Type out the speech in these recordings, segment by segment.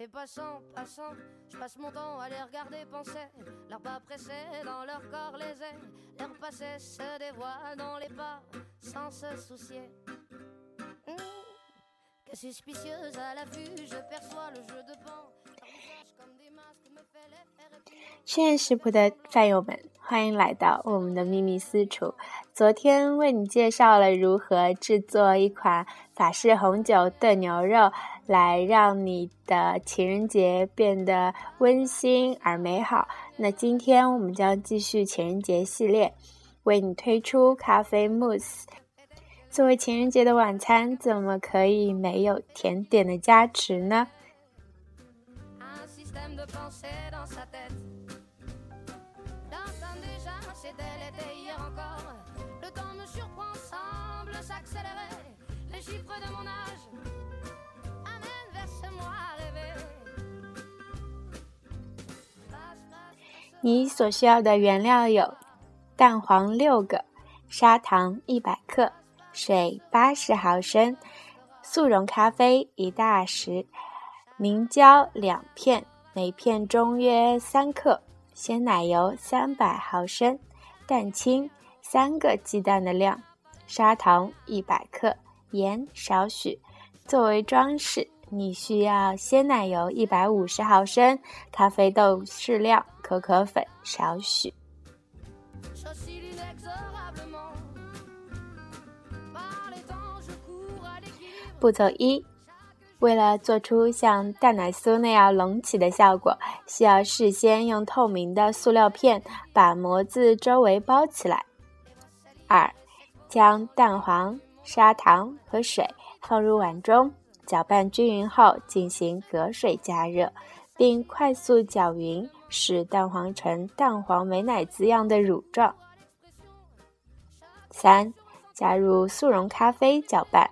Les passants, passants, je passe mon temps à les regarder penser. Leurs pas pressés dans leur corps les ailes. Leurs passés se dévoilent dans les pas sans se soucier. 试验食谱的饭友们欢迎来到我们的秘密私厨。昨天为你介绍了如何制作一款法式红酒炖牛肉来让你的情人节变得温馨而美好。那今天我们将继续情人节系列为你推出咖啡慕斯作为情人节的晚餐怎么可以没有甜点的加持呢？你所需要的原料有蛋黄六个砂糖一百克水八十毫升、速溶咖啡一大匙、明胶两片，每片中约三克、鲜奶油三百毫升、蛋清三个鸡蛋的量、砂糖一百克、盐少许。作为装饰，你需要鲜奶油一百五十毫升、咖啡豆适量、可可粉少许。步骤一，为了做出像蛋奶酥那样隆起的效果，需要事先用透明的塑料片把模子周围包起来。二，将蛋黄、砂糖和水放入碗中，搅拌均匀后进行隔水加热，并快速搅匀，使蛋黄呈蛋黄美乃滋样的乳状。三，加入速溶咖啡搅拌。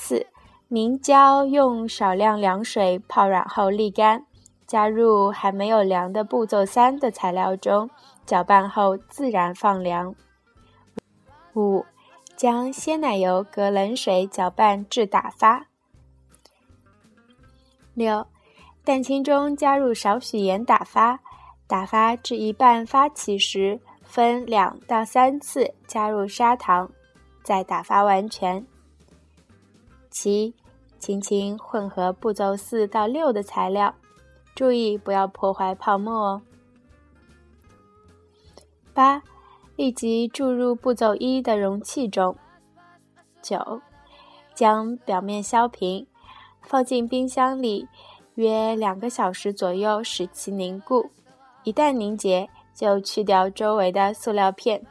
四，明胶用少量凉水泡软后沥干，加入还没有凉的步骤三的材料中，搅拌后自然放凉。五，将鲜奶油隔冷水搅拌至打发。六，蛋清中加入少许盐打发，打发至一半发起时，分两到三次加入砂糖，再打发完全。七，轻轻混合步骤四到六的材料，注意不要破坏泡沫哦。八，立即注入步骤一的容器中。九，将表面削平，放进冰箱里约两个小时左右，使其凝固。一旦凝结，就去掉周围的塑料片。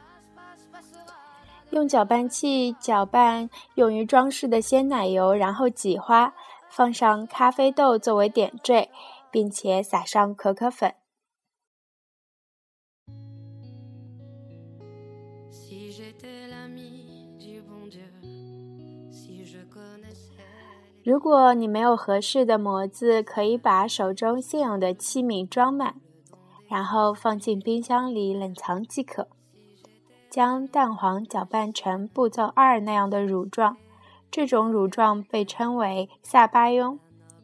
用搅拌器搅拌用于装饰的鲜奶油，然后挤花，放上咖啡豆作为点缀，并且撒上可可粉。如果你没有合适的模子，可以把手中现有的器皿装满，然后放进冰箱里冷藏即可。将蛋黄搅拌成步骤二那样的乳状，这种乳状被称为萨巴雍。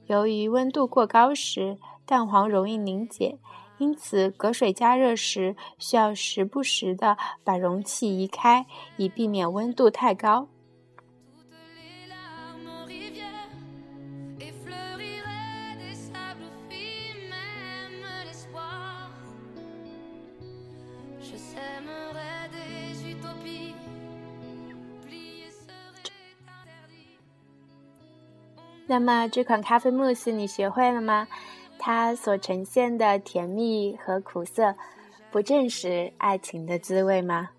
由于温度过高时，蛋黄容易凝结，因此隔水加热时需要时不时的把容器移开，以避免温度太高。那么这款咖啡慕斯你学会了吗？它所呈现的甜蜜和苦涩，不正是爱情的滋味吗？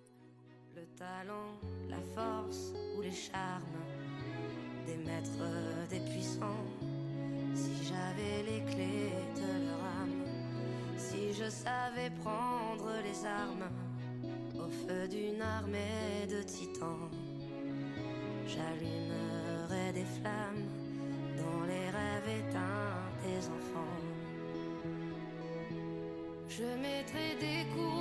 les rêves éteints des enfants. Je mettrai des coups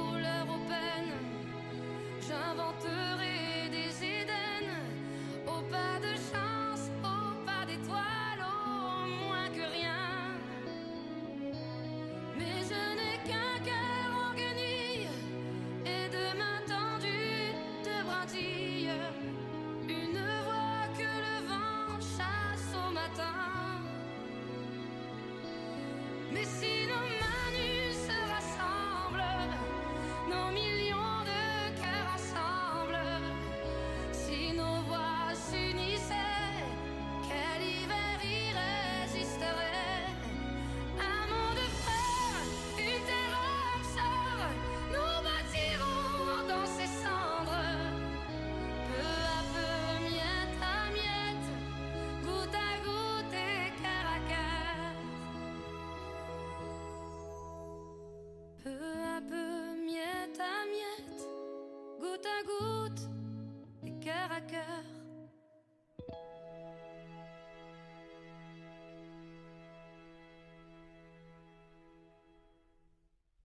Missing goutte à goutte et cœur à cœur.